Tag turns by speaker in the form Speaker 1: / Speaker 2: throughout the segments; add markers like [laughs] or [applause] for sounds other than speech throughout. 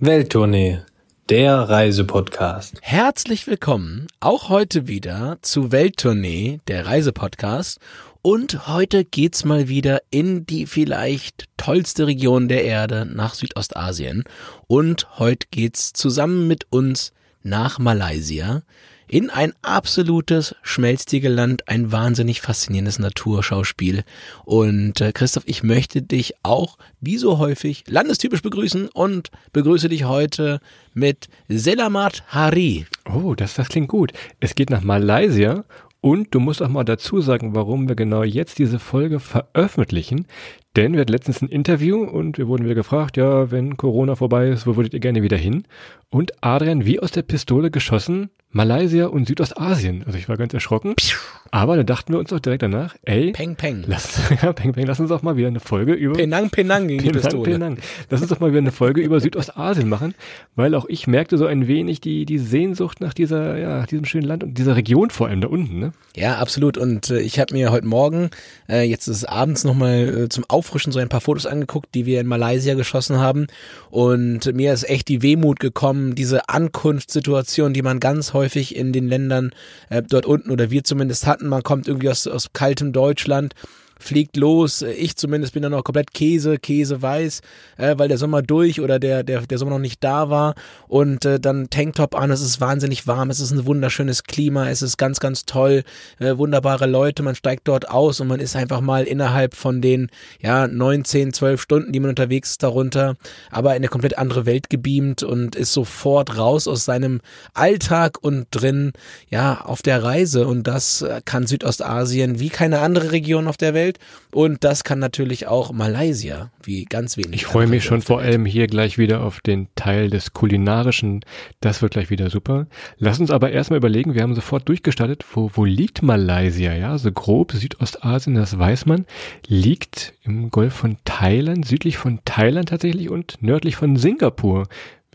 Speaker 1: Welttournee, der Reisepodcast.
Speaker 2: Herzlich willkommen auch heute wieder zu Welttournee, der Reisepodcast. Und heute geht's mal wieder in die vielleicht tollste Region der Erde nach Südostasien. Und heute geht's zusammen mit uns nach Malaysia in ein absolutes Schmelztiegelland, ein wahnsinnig faszinierendes Naturschauspiel. Und äh, Christoph, ich möchte dich auch, wie so häufig, landestypisch begrüßen und begrüße dich heute mit Selamat Hari.
Speaker 3: Oh, das, das klingt gut. Es geht nach Malaysia und du musst auch mal dazu sagen, warum wir genau jetzt diese Folge veröffentlichen. Denn wir hatten letztens ein Interview und wir wurden wieder gefragt, ja, wenn Corona vorbei ist, wo würdet ihr gerne wieder hin? Und Adrian, wie aus der Pistole geschossen, Malaysia und Südostasien. Also ich war ganz erschrocken. Aber da dachten wir uns auch direkt danach, ey,
Speaker 2: Peng Peng.
Speaker 3: lass, [laughs] ja, peng, peng, lass uns doch mal wieder eine Folge über
Speaker 2: Penang Penang gegen die
Speaker 3: Penang,
Speaker 2: Pistole.
Speaker 3: Penang. Lass uns doch mal wieder eine Folge über Südostasien machen, weil auch ich merkte so ein wenig die, die Sehnsucht nach dieser, ja, diesem schönen Land und dieser Region vor allem da unten, ne?
Speaker 2: Ja, absolut. Und äh, ich habe mir heute Morgen, äh, jetzt ist es abends nochmal äh, zum Auffrischen so ein paar Fotos angeguckt, die wir in Malaysia geschossen haben. Und mir ist echt die Wehmut gekommen, diese Ankunftssituation, die man ganz häufig in den Ländern äh, dort unten oder wir zumindest hatten. Man kommt irgendwie aus, aus kaltem Deutschland fliegt los. Ich zumindest bin dann noch komplett Käse, Käse weiß, äh, weil der Sommer durch oder der, der, der Sommer noch nicht da war. Und äh, dann Tanktop an, es ist wahnsinnig warm, es ist ein wunderschönes Klima, es ist ganz, ganz toll, äh, wunderbare Leute, man steigt dort aus und man ist einfach mal innerhalb von den ja, neun, zehn, zwölf Stunden, die man unterwegs ist, darunter, aber in eine komplett andere Welt gebeamt und ist sofort raus aus seinem Alltag und drin, ja, auf der Reise. Und das äh, kann Südostasien wie keine andere Region auf der Welt. Und das kann natürlich auch Malaysia, wie ganz wenig.
Speaker 3: Ich freue mich schon vor
Speaker 2: Welt.
Speaker 3: allem hier gleich wieder auf den Teil des Kulinarischen. Das wird gleich wieder super. Lass uns aber erstmal überlegen, wir haben sofort durchgestartet, wo, wo liegt Malaysia? Ja, so grob Südostasien, das weiß man, liegt im Golf von Thailand, südlich von Thailand tatsächlich und nördlich von Singapur.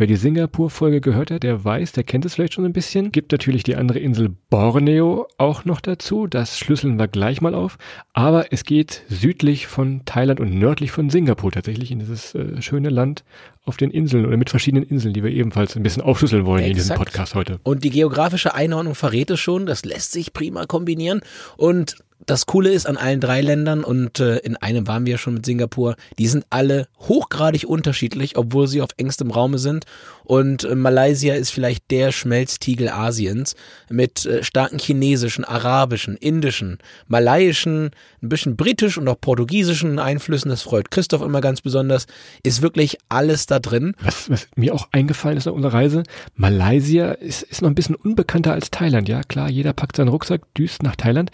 Speaker 3: Wer die Singapur-Folge gehört hat, der weiß, der kennt es vielleicht schon ein bisschen. Gibt natürlich die andere Insel Borneo auch noch dazu. Das schlüsseln wir gleich mal auf. Aber es geht südlich von Thailand und nördlich von Singapur tatsächlich in dieses äh, schöne Land auf den Inseln oder mit verschiedenen Inseln, die wir ebenfalls ein bisschen aufschlüsseln wollen in diesem
Speaker 2: Exakt.
Speaker 3: Podcast heute.
Speaker 2: Und die geografische Einordnung verrät es schon, das lässt sich prima kombinieren. Und das Coole ist an allen drei Ländern und äh, in einem waren wir ja schon mit Singapur, die sind alle hochgradig unterschiedlich, obwohl sie auf engstem Raume sind. Und äh, Malaysia ist vielleicht der Schmelztiegel Asiens mit äh, starken chinesischen, arabischen, indischen, malaiischen, ein bisschen britisch und auch portugiesischen Einflüssen. Das freut Christoph immer ganz besonders. Ist wirklich alles da drin.
Speaker 3: Was, was mir auch eingefallen ist auf unserer Reise, Malaysia ist, ist noch ein bisschen unbekannter als Thailand. Ja, klar, jeder packt seinen Rucksack, düst nach Thailand.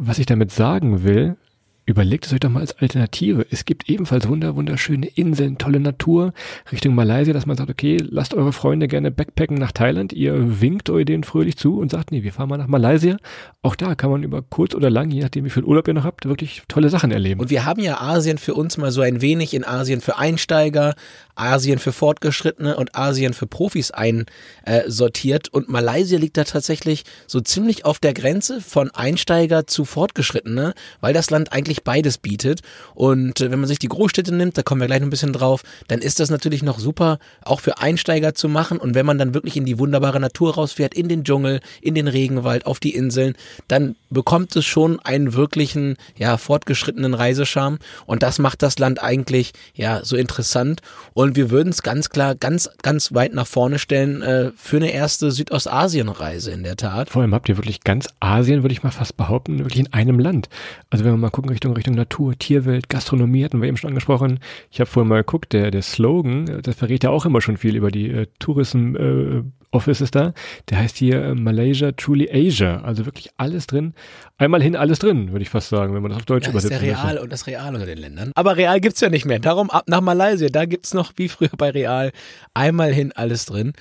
Speaker 3: Was ich damit sagen will, überlegt es euch doch mal als Alternative. Es gibt ebenfalls wunder, wunderschöne Inseln, tolle Natur Richtung Malaysia, dass man sagt, okay, lasst eure Freunde gerne backpacken nach Thailand. Ihr winkt euch denen fröhlich zu und sagt, nee, wir fahren mal nach Malaysia. Auch da kann man über kurz oder lang, je nachdem wie viel Urlaub ihr noch habt, wirklich tolle Sachen erleben.
Speaker 2: Und wir haben ja Asien für uns mal so ein wenig in Asien für Einsteiger, Asien für Fortgeschrittene und Asien für Profis einsortiert. Und Malaysia liegt da tatsächlich so ziemlich auf der Grenze von Einsteiger zu Fortgeschrittene, weil das Land eigentlich beides bietet. Und äh, wenn man sich die Großstädte nimmt, da kommen wir gleich noch ein bisschen drauf, dann ist das natürlich noch super, auch für Einsteiger zu machen. Und wenn man dann wirklich in die wunderbare Natur rausfährt, in den Dschungel, in den Regenwald, auf die Inseln, dann bekommt es schon einen wirklichen, ja, fortgeschrittenen Reisescharme. Und das macht das Land eigentlich, ja, so interessant. Und wir würden es ganz klar ganz, ganz weit nach vorne stellen äh, für eine erste Südostasien-Reise in der Tat.
Speaker 3: Vor allem habt ihr wirklich ganz Asien, würde ich mal fast behaupten, wirklich in einem Land. Also wenn wir mal gucken Richtung, Richtung Natur, Tierwelt, Gastronomie hatten wir eben schon angesprochen. Ich habe vorhin mal geguckt, der, der Slogan, äh, das verrät ja auch immer schon viel über die äh, Tourism äh, Offices da. Der heißt hier äh, Malaysia Truly Asia. Also wirklich alles drin. Einmal hin, alles drin, würde ich fast sagen, wenn man das auf Deutsch
Speaker 2: Das ist der
Speaker 3: möchte.
Speaker 2: Real und das Real unter den Ländern. Aber Real gibt's ja nicht mehr. Darum ab nach Malaysia. Da gibt's noch, wie früher bei Real, einmal hin alles drin.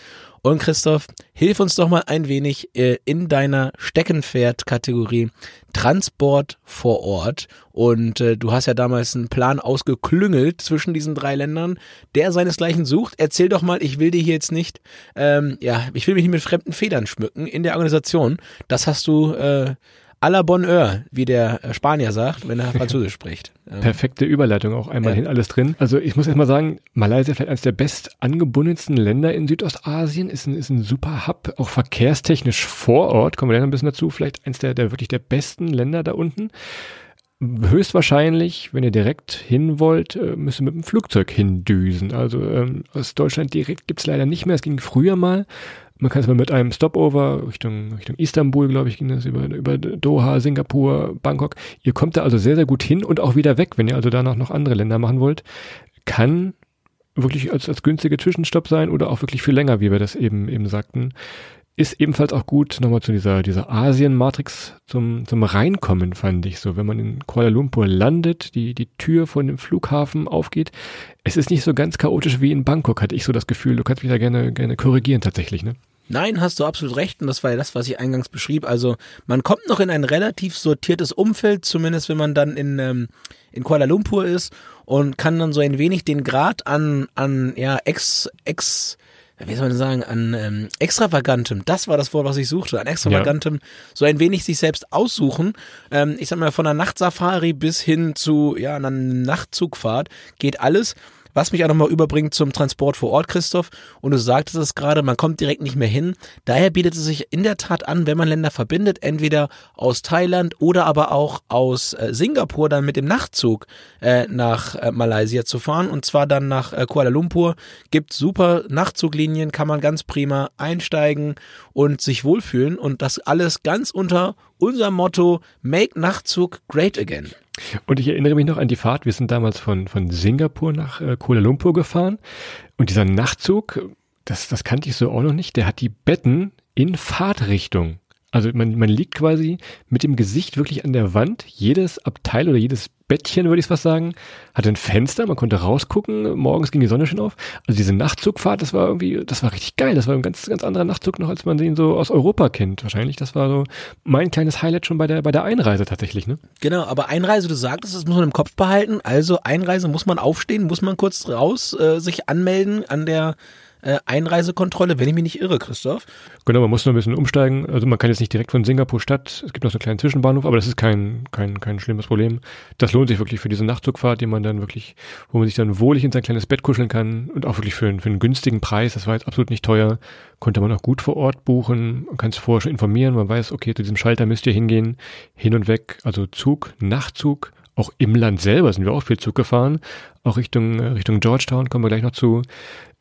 Speaker 2: Und Christoph, hilf uns doch mal ein wenig äh, in deiner Steckenpferd-Kategorie Transport vor Ort. Und äh, du hast ja damals einen Plan ausgeklüngelt zwischen diesen drei Ländern, der seinesgleichen sucht. Erzähl doch mal, ich will dir hier jetzt nicht, ähm, ja, ich will mich nicht mit fremden Federn schmücken in der Organisation. Das hast du äh, à la bonne heure, wie der äh, Spanier sagt, wenn er [laughs] Französisch spricht.
Speaker 3: Perfekte Überleitung, auch einmal ja. hin alles drin. Also ich muss erst mal sagen, Malaysia vielleicht eines der best angebundensten Länder in Südostasien, ist ein, ist ein super Hub, auch verkehrstechnisch vor Ort, kommen wir noch ein bisschen dazu, vielleicht eines der, der wirklich der besten Länder da unten. Höchstwahrscheinlich, wenn ihr direkt hin wollt, äh, müsst ihr mit dem Flugzeug hindüsen. Also ähm, aus Deutschland direkt gibt's leider nicht mehr. Es ging früher mal. Man kann es mal mit einem Stopover Richtung, Richtung Istanbul, glaube ich, ging das über, über Doha, Singapur, Bangkok. Ihr kommt da also sehr, sehr gut hin und auch wieder weg, wenn ihr also danach noch andere Länder machen wollt. Kann wirklich als, als günstige Zwischenstopp sein oder auch wirklich viel länger, wie wir das eben, eben sagten. Ist ebenfalls auch gut, nochmal zu dieser, dieser Asien-Matrix zum, zum Reinkommen, fand ich so. Wenn man in Kuala Lumpur landet, die, die Tür von dem Flughafen aufgeht, es ist nicht so ganz chaotisch wie in Bangkok, hatte ich so das Gefühl. Du kannst mich da gerne, gerne korrigieren tatsächlich, ne?
Speaker 2: Nein, hast du absolut recht. Und das war ja das, was ich eingangs beschrieb. Also man kommt noch in ein relativ sortiertes Umfeld, zumindest wenn man dann in, ähm, in Kuala Lumpur ist und kann dann so ein wenig den Grad an, an ja, ex, ex, wie soll man sagen, an ähm, extravagantem, das war das Wort, was ich suchte, an extravagantem, ja. so ein wenig sich selbst aussuchen. Ähm, ich sag mal, von einer Nachtsafari bis hin zu ja, einer Nachtzugfahrt geht alles. Was mich auch nochmal überbringt zum Transport vor Ort, Christoph. Und du sagtest es gerade, man kommt direkt nicht mehr hin. Daher bietet es sich in der Tat an, wenn man Länder verbindet, entweder aus Thailand oder aber auch aus äh, Singapur dann mit dem Nachtzug äh, nach äh, Malaysia zu fahren. Und zwar dann nach äh, Kuala Lumpur. Gibt super Nachtzuglinien, kann man ganz prima einsteigen und sich wohlfühlen. Und das alles ganz unter unserem Motto Make Nachtzug Great Again.
Speaker 3: Und ich erinnere mich noch an die Fahrt. Wir sind damals von, von Singapur nach äh, Kuala Lumpur gefahren. Und dieser Nachtzug, das, das kannte ich so auch noch nicht, der hat die Betten in Fahrtrichtung. Also man, man liegt quasi mit dem Gesicht wirklich an der Wand. Jedes Abteil oder jedes Bettchen, würde ich was sagen, hatte ein Fenster, man konnte rausgucken, morgens ging die Sonne schon auf. Also diese Nachtzugfahrt, das war irgendwie, das war richtig geil. Das war ein ganz, ganz anderer Nachtzug noch, als man den so aus Europa kennt, wahrscheinlich. Das war so mein kleines Highlight schon bei der, bei der Einreise tatsächlich, ne?
Speaker 2: Genau, aber Einreise, du sagtest, das muss man im Kopf behalten. Also Einreise muss man aufstehen, muss man kurz raus, äh, sich anmelden an der äh, Einreisekontrolle, wenn ich mich nicht irre, Christoph.
Speaker 3: Genau, man muss nur ein bisschen umsteigen. Also man kann jetzt nicht direkt von Singapur Stadt, es gibt noch so einen kleinen Zwischenbahnhof, aber das ist kein, kein, kein schlimmes Problem. Das lohnt sich wirklich für diese Nachtzugfahrt, die man dann wirklich, wo man sich dann wohlig in sein kleines Bett kuscheln kann und auch wirklich für, für einen günstigen Preis, das war jetzt absolut nicht teuer, konnte man auch gut vor Ort buchen, man kann es vorher schon informieren, man weiß, okay, zu diesem Schalter müsst ihr hingehen, hin und weg, also Zug, Nachtzug, auch im Land selber sind wir auch viel Zug gefahren, auch Richtung, Richtung Georgetown kommen wir gleich noch zu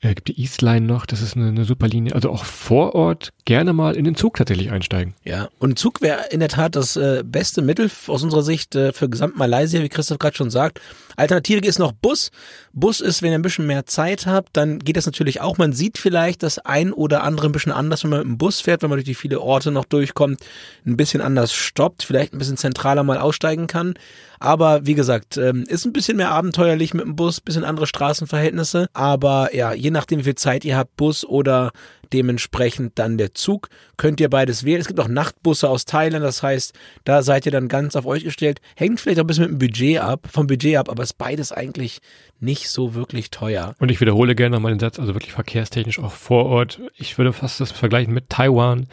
Speaker 3: äh, gibt die Eastline noch, das ist eine, eine super Linie. Also auch vor Ort gerne mal in den Zug tatsächlich einsteigen.
Speaker 2: Ja, und Zug wäre in der Tat das äh, beste Mittel aus unserer Sicht äh, für gesamt Malaysia, wie Christoph gerade schon sagt. Alternative ist noch Bus. Bus ist, wenn ihr ein bisschen mehr Zeit habt, dann geht das natürlich auch. Man sieht vielleicht das ein oder andere ein bisschen anders, wenn man mit dem Bus fährt, wenn man durch die viele Orte noch durchkommt, ein bisschen anders stoppt, vielleicht ein bisschen zentraler mal aussteigen kann. Aber wie gesagt, ähm, ist ein bisschen mehr abenteuerlich mit dem Bus, bisschen andere Straßenverhältnisse. Aber ja, je nachdem, wie viel Zeit ihr habt, Bus oder dementsprechend dann der Zug, könnt ihr beides wählen. Es gibt auch Nachtbusse aus Thailand, das heißt, da seid ihr dann ganz auf euch gestellt. Hängt vielleicht auch ein bisschen mit dem Budget ab, vom Budget ab, aber ist beides eigentlich nicht so wirklich teuer.
Speaker 3: Und ich wiederhole gerne nochmal den Satz, also wirklich verkehrstechnisch auch vor Ort. Ich würde fast das vergleichen mit Taiwan.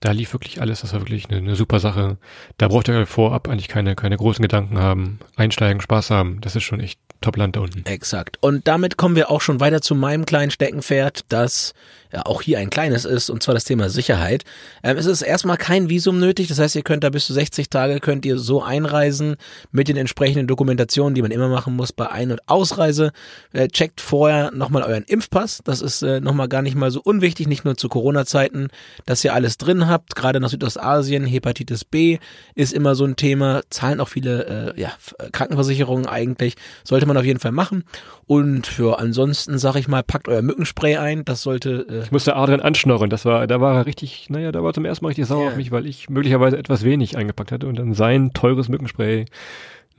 Speaker 3: Da lief wirklich alles, das war wirklich eine, eine super Sache. Da braucht ihr vorab eigentlich keine, keine großen Gedanken haben. Einsteigen, Spaß haben, das ist schon echt Top-Land da unten.
Speaker 2: Exakt. Und damit kommen wir auch schon weiter zu meinem kleinen Steckenpferd, das ja, auch hier ein kleines ist, und zwar das Thema Sicherheit. Ähm, es ist erstmal kein Visum nötig, das heißt, ihr könnt da bis zu 60 Tage könnt ihr so einreisen mit den entsprechenden Dokumentationen, die man immer machen muss bei Ein- und Ausreise. Äh, checkt vorher nochmal euren Impfpass, das ist äh, nochmal gar nicht mal so unwichtig, nicht nur zu Corona-Zeiten, dass ihr alles drin habt, gerade nach Südostasien, Hepatitis B ist immer so ein Thema, zahlen auch viele äh, ja, Krankenversicherungen eigentlich, sollte man auf jeden Fall machen. Und für ansonsten, sag ich mal, packt euer Mückenspray ein, das sollte äh,
Speaker 3: ich musste Adrian anschnorren. Das war, da war er richtig, naja, da war zum ersten Mal richtig sauer yeah. auf mich, weil ich möglicherweise etwas wenig eingepackt hatte und dann sein teures Mückenspray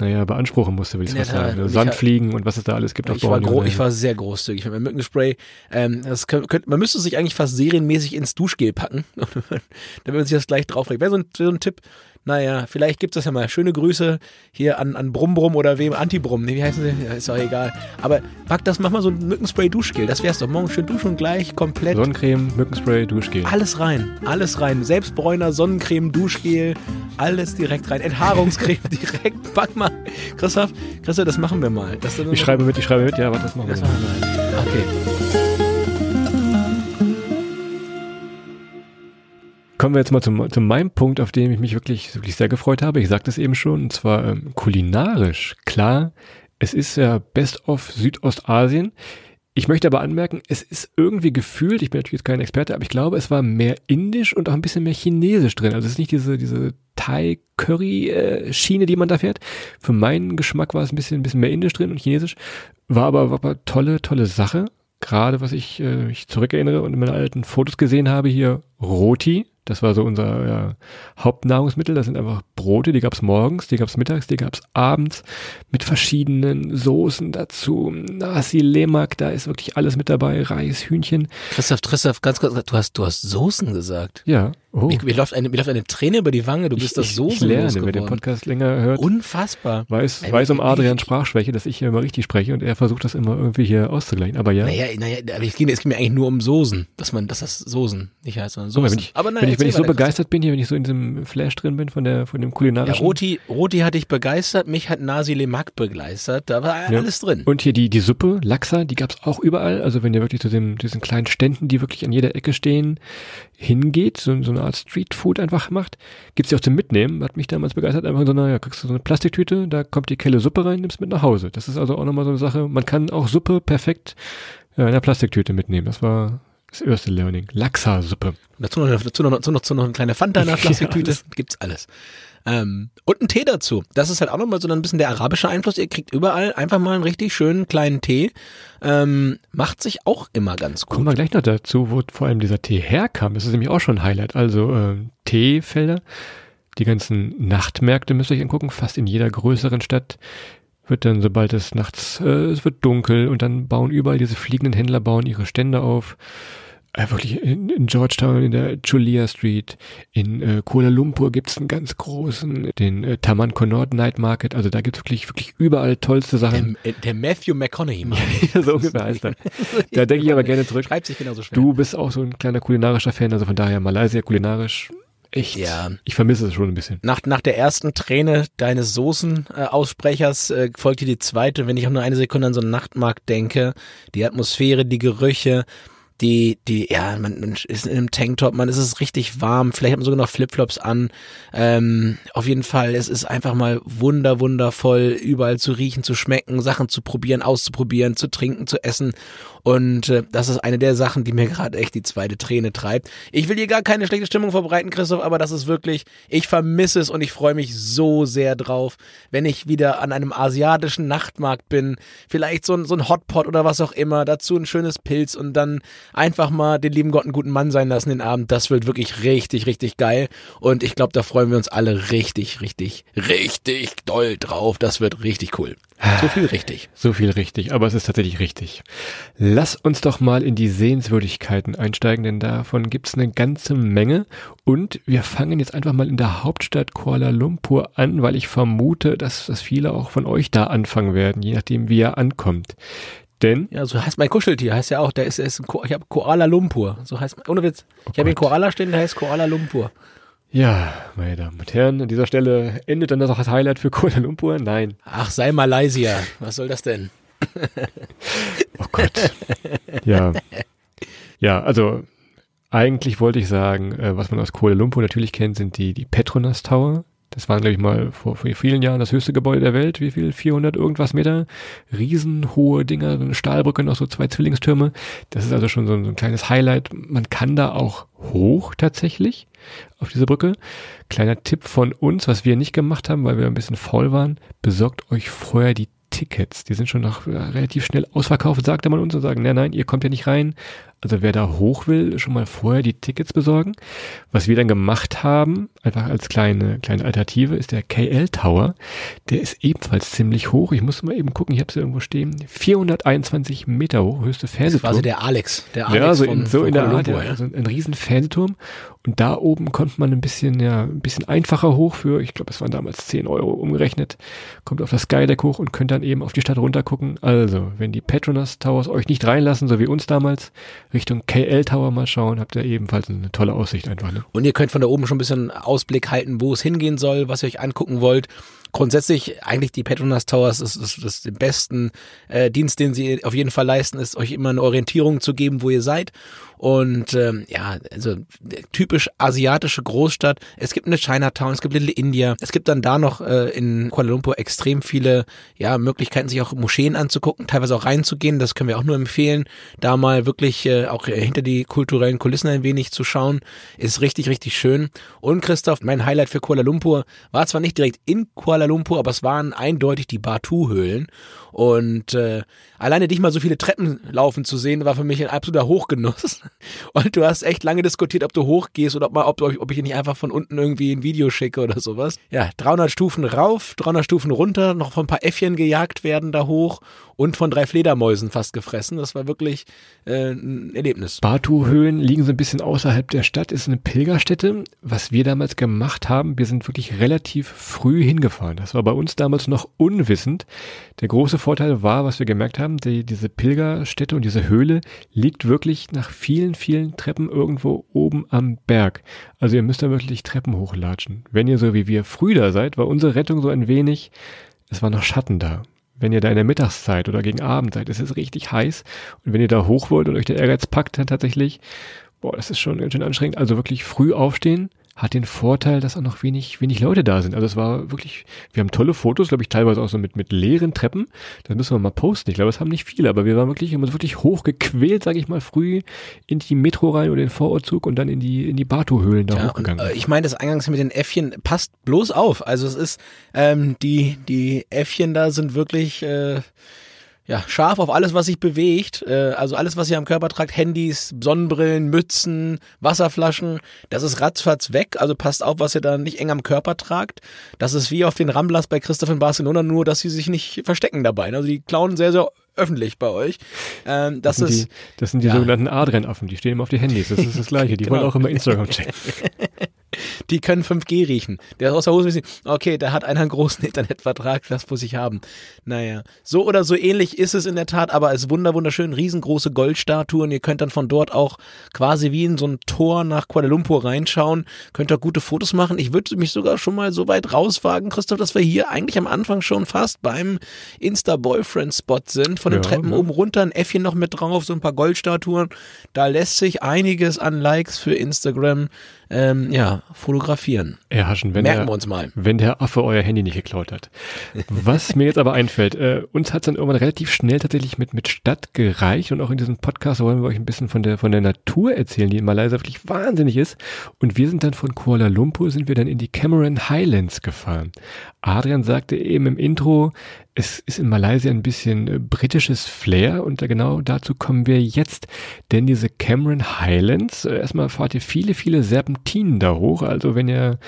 Speaker 3: naja, beanspruchen musste, will ich mal sagen. Also Sandfliegen und was es da alles gibt
Speaker 2: ich auf War ich war sehr großzügig mit meinem Mückenspray. Ähm, das könnt, könnt, man müsste sich eigentlich fast serienmäßig ins Duschgel packen, [laughs] damit man sich das gleich drauflegt. Wäre so ein, so ein Tipp, Naja, vielleicht gibt es das ja mal. Schöne Grüße hier an, an Brumbrum oder wem, Antibrum. Nee, wie heißen sie? Ja, ist auch egal. Aber pack das, mach mal so ein Mückenspray-Duschgel. Das wär's doch. Morgen schön duschen und gleich komplett.
Speaker 3: Sonnencreme, Mückenspray, Duschgel.
Speaker 2: Alles rein, alles rein. Selbstbräuner, Sonnencreme, Duschgel, alles direkt rein. Enthaarungscreme [laughs] direkt. Pack mal. Christoph, Christoph, das machen wir mal.
Speaker 3: Ich schreibe mit, ich schreibe mit, ja, warte, das machen wir
Speaker 2: das machen wir mal. Okay.
Speaker 3: Kommen wir jetzt mal zum, zu meinem Punkt, auf den ich mich wirklich, wirklich sehr gefreut habe. Ich sagte es eben schon, und zwar ähm, kulinarisch. Klar, es ist ja Best of Südostasien. Ich möchte aber anmerken, es ist irgendwie gefühlt, ich bin natürlich jetzt kein Experte, aber ich glaube, es war mehr indisch und auch ein bisschen mehr chinesisch drin. Also es ist nicht diese, diese Thai-Curry-Schiene, die man da fährt. Für meinen Geschmack war es ein bisschen, ein bisschen mehr indisch drin und chinesisch. War aber, war aber tolle, tolle Sache. Gerade was ich äh, mich zurückerinnere und in meinen alten Fotos gesehen habe, hier Roti, das war so unser ja, Hauptnahrungsmittel. Das sind einfach Brote, die gab's morgens, die gab's mittags, die gab's abends mit verschiedenen Soßen dazu. Nasi Lemak, da ist wirklich alles mit dabei. Reis, Hühnchen.
Speaker 2: Christoph, Christoph, ganz kurz, du hast, du hast Soßen gesagt.
Speaker 3: Ja.
Speaker 2: Oh. Mir, mir, läuft eine, mir läuft eine Träne über die Wange, du bist
Speaker 3: ich,
Speaker 2: das Soßen
Speaker 3: Ich lerne, wer den Podcast länger hört.
Speaker 2: Unfassbar.
Speaker 3: Weiß, weiß um Adrians Sprachschwäche, dass ich hier immer richtig spreche und er versucht das immer irgendwie hier auszugleichen. Aber ja.
Speaker 2: Naja, naja, aber es geht, es geht mir eigentlich nur um Soßen, dass man, dass das Soßen nicht heißt, sondern Soßen.
Speaker 3: So, wenn ich, aber nein, wenn ich, wenn ich so begeistert bin hier, wenn ich so in diesem Flash drin bin von der, von dem kulinarischen.
Speaker 2: Ja, Roti, Roti hat dich begeistert, mich hat Nasi Lemak begeistert, da war ja. alles drin.
Speaker 3: Und hier die, die Suppe, Laxa, die gab's auch überall. Also wenn ihr wirklich zu dem, diesen kleinen Ständen, die wirklich an jeder Ecke stehen, hingeht, so, so eine Art Streetfood einfach macht, gibt's die auch zum Mitnehmen, hat mich damals begeistert, einfach so, naja, kriegst du so eine Plastiktüte, da kommt die Kelle Suppe rein, nimmst mit nach Hause. Das ist also auch nochmal so eine Sache, man kann auch Suppe perfekt ja, in einer Plastiktüte mitnehmen. Das war das erste Learning. Laxa-Suppe.
Speaker 2: Dazu noch, dazu, noch, dazu, noch, dazu noch eine kleine Fanta in der Plastiktüte. [laughs] Ja, Gibt's alles. Ähm, und ein Tee dazu. Das ist halt auch nochmal so ein bisschen der arabische Einfluss. Ihr kriegt überall einfach mal einen richtig schönen kleinen Tee. Ähm, macht sich auch immer ganz gut.
Speaker 3: Kommen wir gleich noch dazu, wo vor allem dieser Tee herkam. Das ist nämlich auch schon ein Highlight. Also äh, Teefelder. Die ganzen Nachtmärkte müsst ihr euch angucken. Fast in jeder größeren Stadt wird dann, sobald es nachts, äh, es wird dunkel und dann bauen überall diese fliegenden Händler bauen ihre Stände auf. Äh, wirklich in, in, Georgetown, in der Julia Street, in äh, Kuala Lumpur gibt's einen ganz großen, den äh, Taman Connaught Night Market, also da gibt's wirklich, wirklich überall tollste Sachen.
Speaker 2: Der, der Matthew McConaughey [laughs]
Speaker 3: ja, so ungefähr heißt er. [laughs] Da denke ich aber gerne zurück.
Speaker 2: Schreibt sich genauso schwer.
Speaker 3: Du bist auch so ein kleiner kulinarischer Fan, also von daher Malaysia kulinarisch echt. Ja. Ich vermisse es schon ein bisschen.
Speaker 2: Nach, nach der ersten Träne deines Soßen-Aussprechers äh, folgte die zweite. Wenn ich auch nur eine Sekunde an so einen Nachtmarkt denke, die Atmosphäre, die Gerüche, die, die, ja, man, man ist in einem Tanktop, man ist es richtig warm, vielleicht hat man sogar noch Flipflops an. Ähm, auf jeden Fall, es ist einfach mal wunder, wundervoll, überall zu riechen, zu schmecken, Sachen zu probieren, auszuprobieren, zu trinken, zu essen. Und äh, das ist eine der Sachen, die mir gerade echt die zweite Träne treibt. Ich will hier gar keine schlechte Stimmung verbreiten, Christoph, aber das ist wirklich, ich vermisse es und ich freue mich so sehr drauf, wenn ich wieder an einem asiatischen Nachtmarkt bin. Vielleicht so ein, so ein Hotpot oder was auch immer, dazu ein schönes Pilz und dann einfach mal den lieben Gott einen guten Mann sein lassen den Abend. Das wird wirklich richtig, richtig geil. Und ich glaube, da freuen wir uns alle richtig, richtig, richtig doll drauf. Das wird richtig cool. So viel richtig.
Speaker 3: So viel richtig, aber es ist tatsächlich richtig. Lass uns doch mal in die Sehenswürdigkeiten einsteigen, denn davon gibt's eine ganze Menge. Und wir fangen jetzt einfach mal in der Hauptstadt Kuala Lumpur an, weil ich vermute, dass, dass viele auch von euch da anfangen werden, je nachdem wie er ankommt. Denn?
Speaker 2: Ja, so heißt mein Kuscheltier, heißt ja auch, der ist, ist ein Ko ich habe Koala Lumpur. So heißt ohne Witz. Ich oh habe einen Koala stehen, der heißt Koala Lumpur.
Speaker 3: Ja, meine Damen und Herren, an dieser Stelle endet dann das auch das Highlight für Kuala Lumpur? Nein.
Speaker 2: Ach, sei Malaysia. Was soll das denn?
Speaker 3: Oh Gott. Ja. Ja, also eigentlich wollte ich sagen, äh, was man aus Kuala Lumpur natürlich kennt, sind die, die Petronas Tower. Das waren, glaube ich, mal vor, vor vielen Jahren das höchste Gebäude der Welt. Wie viel? 400 irgendwas Meter? Riesenhohe Dinger, so eine Stahlbrücke, noch so zwei Zwillingstürme. Das ist also schon so ein, so ein kleines Highlight. Man kann da auch hoch tatsächlich auf diese Brücke. Kleiner Tipp von uns, was wir nicht gemacht haben, weil wir ein bisschen faul waren. Besorgt euch vorher die Tickets. Die sind schon noch relativ schnell ausverkauft, sagte man uns und sagen, nein, nein, ihr kommt ja nicht rein. Also wer da hoch will, schon mal vorher die Tickets besorgen. Was wir dann gemacht haben, einfach als kleine, kleine Alternative, ist der KL Tower. Der ist ebenfalls ziemlich hoch. Ich muss mal eben gucken, ich habe es irgendwo stehen. 421 Meter hoch, höchste Fernsehturm.
Speaker 2: Quasi der Alex. Der Alex
Speaker 3: ja, so
Speaker 2: von,
Speaker 3: in, so
Speaker 2: von
Speaker 3: in der Art, ja. Also ein riesen Fernsehturm. Und da oben kommt man ein bisschen, ja, ein bisschen einfacher hoch für, ich glaube, es waren damals 10 Euro umgerechnet. Kommt auf das Skydeck hoch und könnt dann eben auf die Stadt runter gucken. Also, wenn die Petronas Towers euch nicht reinlassen, so wie uns damals, Richtung KL Tower mal schauen, habt ihr ebenfalls eine tolle Aussicht einfach. Ne?
Speaker 2: Und ihr könnt von da oben schon ein bisschen Ausblick halten, wo es hingehen soll, was ihr euch angucken wollt. Grundsätzlich eigentlich die Petronas Towers ist, ist, ist den besten äh, Dienst, den sie auf jeden Fall leisten, ist euch immer eine Orientierung zu geben, wo ihr seid. Und ähm, ja, also typisch asiatische Großstadt. Es gibt eine Chinatown, es gibt Little India. Es gibt dann da noch äh, in Kuala Lumpur extrem viele ja Möglichkeiten, sich auch Moscheen anzugucken, teilweise auch reinzugehen. Das können wir auch nur empfehlen, da mal wirklich äh, auch hinter die kulturellen Kulissen ein wenig zu schauen. Ist richtig, richtig schön. Und Christoph, mein Highlight für Kuala Lumpur war zwar nicht direkt in Kuala Lumpur, aber es waren eindeutig die Batu-Höhlen. Und äh, alleine dich mal so viele Treppen laufen zu sehen, war für mich ein absoluter Hochgenuss. Und du hast echt lange diskutiert, ob du hochgehst oder ob, mal, ob, ob ich nicht einfach von unten irgendwie ein Video schicke oder sowas. Ja, 300 Stufen rauf, 300 Stufen runter, noch von ein paar Äffchen gejagt werden da hoch und von drei Fledermäusen fast gefressen. Das war wirklich äh, ein Erlebnis.
Speaker 3: Batu-Höhlen liegen so ein bisschen außerhalb der Stadt, ist eine Pilgerstätte. Was wir damals gemacht haben, wir sind wirklich relativ früh hingefahren. Das war bei uns damals noch unwissend. Der große Vorteil war, was wir gemerkt haben, die, diese Pilgerstätte und diese Höhle liegt wirklich nach vielen, vielen Treppen irgendwo oben am Berg. Also ihr müsst da wirklich Treppen hochlatschen. Wenn ihr so wie wir früh da seid, war unsere Rettung so ein wenig, es war noch Schatten da. Wenn ihr da in der Mittagszeit oder gegen Abend seid, ist es richtig heiß. Und wenn ihr da hoch wollt und euch der Ehrgeiz packt, dann tatsächlich, boah, das ist schon ganz schön anstrengend. Also wirklich früh aufstehen, hat den Vorteil, dass auch noch wenig, wenig Leute da sind. Also es war wirklich, wir haben tolle Fotos, glaube ich, teilweise auch so mit, mit leeren Treppen. Das müssen wir mal posten. Ich glaube, es haben nicht viele, aber wir waren wirklich, haben uns wirklich hochgequält, sage ich mal, früh in die Metro rein oder den Vorortzug und dann in die, in die Batu-Höhlen da
Speaker 2: Ja, und,
Speaker 3: hochgegangen.
Speaker 2: äh, ich meine, das Eingangs mit den Äffchen passt bloß auf. Also es ist, ähm, die, die Äffchen da sind wirklich äh, ja, scharf auf alles, was sich bewegt. Äh, also alles, was ihr am Körper tragt, Handys, Sonnenbrillen, Mützen, Wasserflaschen, das ist ratzfatz weg. Also passt auf, was ihr da nicht eng am Körper tragt. Das ist wie auf den Ramblers bei Christoph in Barcelona, nur dass sie sich nicht verstecken dabei. Also die klauen sehr, sehr öffentlich bei euch. Ähm, das,
Speaker 3: das, sind
Speaker 2: ist
Speaker 3: die, das sind die
Speaker 2: ja.
Speaker 3: sogenannten Adrenaffen, die stehen immer auf die Handys. Das ist das [laughs] Gleiche. Die wollen
Speaker 2: Genau.
Speaker 3: auch immer Instagram checken. [laughs]
Speaker 2: Die können 5G riechen. Der ist aus der Hose wissen, okay, da hat einer einen großen Internetvertrag, das muss ich haben. Naja, so oder so ähnlich ist es in der Tat, aber es ist wunder wunderschön, riesengroße Goldstatuen. Ihr könnt dann von dort auch quasi wie in so ein Tor nach Kuala Lumpur reinschauen, könnt da gute Fotos machen. Ich würde mich sogar schon mal so weit rauswagen, Christoph, dass wir hier eigentlich am Anfang schon fast beim Insta-Boyfriend-Spot sind. Von den
Speaker 3: Ja,
Speaker 2: Treppen
Speaker 3: ja.
Speaker 2: oben runter, ein Äffchen noch mit drauf, so ein paar Goldstatuen. Da lässt sich einiges an Likes für Instagram ähm, ja, fotografieren.
Speaker 3: Erhaschen, wenn
Speaker 2: Merken
Speaker 3: der,
Speaker 2: wir uns mal.
Speaker 3: wenn der Affe euer Handy nicht geklaut hat. Was mir jetzt aber einfällt, äh, uns hat es dann irgendwann relativ schnell tatsächlich mit, mit Stadt gereicht und auch in diesem Podcast wollen wir euch ein bisschen von der, von der Natur erzählen, die in Malaysia wirklich wahnsinnig ist. Und wir sind dann von Kuala Lumpur, sind wir dann in die Cameron Highlands gefahren. Adrian sagte eben im Intro, es ist in Malaysia ein bisschen äh, britisches Flair und genau dazu kommen wir jetzt. Denn diese Cameron Highlands, äh, erstmal fahrt ihr viele, viele Serpentinen da hoch. Also wenn ihr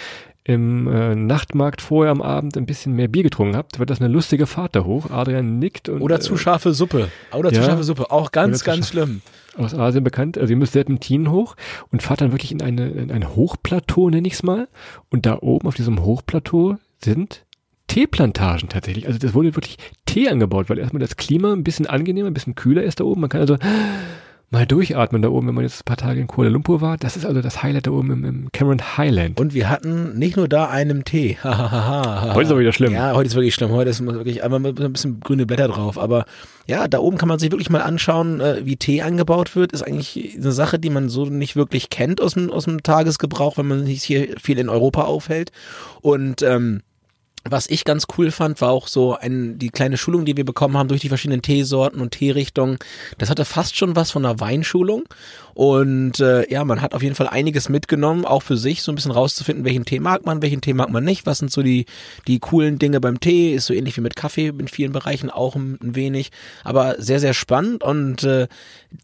Speaker 3: im äh, Nachtmarkt vorher am Abend ein bisschen mehr Bier getrunken habt, wird das eine lustige Fahrt da hoch. Adrian nickt und
Speaker 2: Oder zu
Speaker 3: äh,
Speaker 2: scharfe Suppe. Oder zu
Speaker 3: ja.
Speaker 2: scharfe Suppe. Auch ganz,
Speaker 3: zu
Speaker 2: ganz schlimm.
Speaker 3: aus Asien bekannt. Also ihr müsst Serpentinen hoch und fahrt dann wirklich in, eine, in ein Hochplateau, nenne ich es mal. Und da oben auf diesem Hochplateau sind Teeplantagen tatsächlich. Also das wurde wirklich Tee angebaut, weil erstmal das Klima ein bisschen angenehmer, ein bisschen kühler ist da oben. Man kann also mal durchatmen da oben, wenn man jetzt ein paar Tage in Kuala Lumpur war. Das ist also das Highlight da oben im, im Cameron Highland.
Speaker 2: Und wir hatten nicht nur da einen Tee. [laughs]
Speaker 3: Heute ist aber wieder schlimm.
Speaker 2: Ja, heute ist wirklich schlimm. Heute ist wirklich einmal ein bisschen grüne Blätter drauf. Aber ja, da oben kann man sich wirklich mal anschauen, äh, wie Tee angebaut wird. Ist eigentlich eine Sache, die man so nicht wirklich kennt aus dem, aus dem Tagesgebrauch, wenn man sich hier viel in Europa aufhält. Und ähm, was ich ganz cool fand, war auch so ein, die kleine Schulung, die wir bekommen haben durch die verschiedenen Teesorten und Teerichtungen. Das hatte fast schon was von einer Weinschulung. Und äh, ja, man hat auf jeden Fall einiges mitgenommen, auch für sich so ein bisschen rauszufinden, welchen Tee mag man, welchen Tee mag man nicht. Was sind so die, die coolen Dinge beim Tee? Ist so ähnlich wie mit Kaffee in vielen Bereichen auch ein, ein wenig. Aber sehr, sehr spannend. Und äh,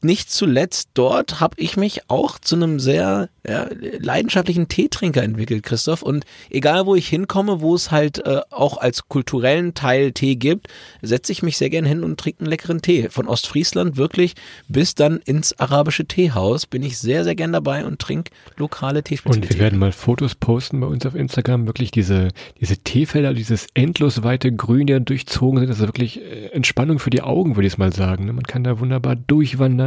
Speaker 2: nicht zuletzt dort habe ich mich auch zu einem sehr ja, leidenschaftlichen Teetrinker entwickelt, Christoph. Und egal wo ich hinkomme, wo es halt äh, auch als kulturellen Teil Tee gibt, setze ich mich sehr gern hin und trinke einen leckeren Tee. Von Ostfriesland wirklich bis dann ins arabische Teehaus bin ich sehr, sehr gern dabei und trinke lokale Teespezialitäten.
Speaker 3: Und wir werden mal Fotos posten bei uns auf Instagram. Wirklich diese, diese Teefelder, dieses endlos weite Grün, die durchzogen sind. Das ist wirklich äh, Entspannung für die Augen, würde ich es mal sagen. Ne? Man kann da wunderbar durchwandern.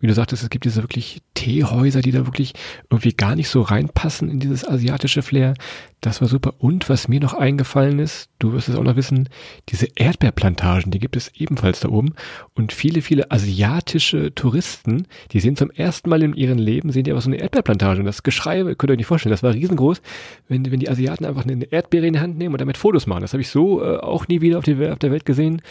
Speaker 3: Wie du sagtest, es gibt diese wirklich Teehäuser, die da wirklich irgendwie gar nicht so reinpassen in dieses asiatische Flair. Das war super. Und was mir noch eingefallen ist, du wirst es auch noch wissen, diese Erdbeerplantagen, die gibt es ebenfalls da oben. Und viele, viele asiatische Touristen, die sehen zum ersten Mal in ihrem Leben, sehen die aber so eine Erdbeerplantage. Und das Geschrei, könnt ihr euch nicht vorstellen, das war riesengroß, wenn, wenn die Asiaten einfach eine Erdbeere in die Hand nehmen und damit Fotos machen. Das habe ich so äh, auch nie wieder auf, die, auf der Welt gesehen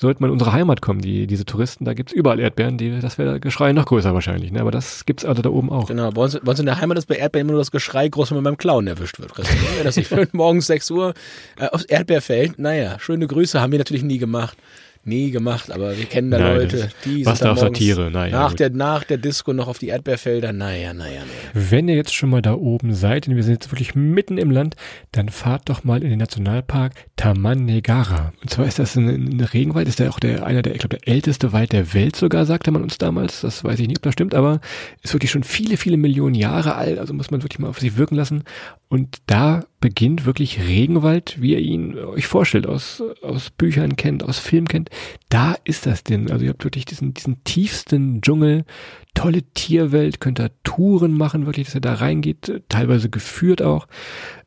Speaker 3: sollte man in unsere Heimat kommen, die, diese Touristen, da gibt's überall Erdbeeren, die, das wäre Geschrei noch größer wahrscheinlich, ne? aber das gibt's also da oben auch.
Speaker 2: Genau, bei uns, bei uns in der Heimat ist bei Erdbeeren immer nur das Geschrei groß, wenn man beim Klauen erwischt wird. Wenn das nicht [laughs] morgens 6 Uhr äh, aufs Erdbeerfeld, naja, schöne Grüße haben wir natürlich nie gemacht nie gemacht, aber wir kennen da Nein, Leute, die
Speaker 3: was sind da Satire, naja,
Speaker 2: nach der nach der Disco noch auf die Erdbeerfelder, naja, naja, naja.
Speaker 3: Wenn ihr jetzt schon mal da oben seid, und wir sind jetzt wirklich mitten im Land, dann fahrt doch mal in den Nationalpark Taman Negara. Und zwar ist das ein, ein Regenwald, ist der auch der einer der, ich glaube, der älteste Wald der Welt sogar, sagte man uns damals. Das weiß ich nicht, ob das stimmt, aber ist wirklich schon viele, viele Millionen Jahre alt, also muss man wirklich mal auf sich wirken lassen. Und da beginnt wirklich Regenwald, wie ihr ihn euch vorstellt, aus, aus Büchern kennt, aus Film kennt. Da ist das denn. Also ihr habt wirklich diesen, diesen tiefsten Dschungel, tolle Tierwelt, könnt da Touren machen, wirklich, dass ihr da reingeht, teilweise geführt auch.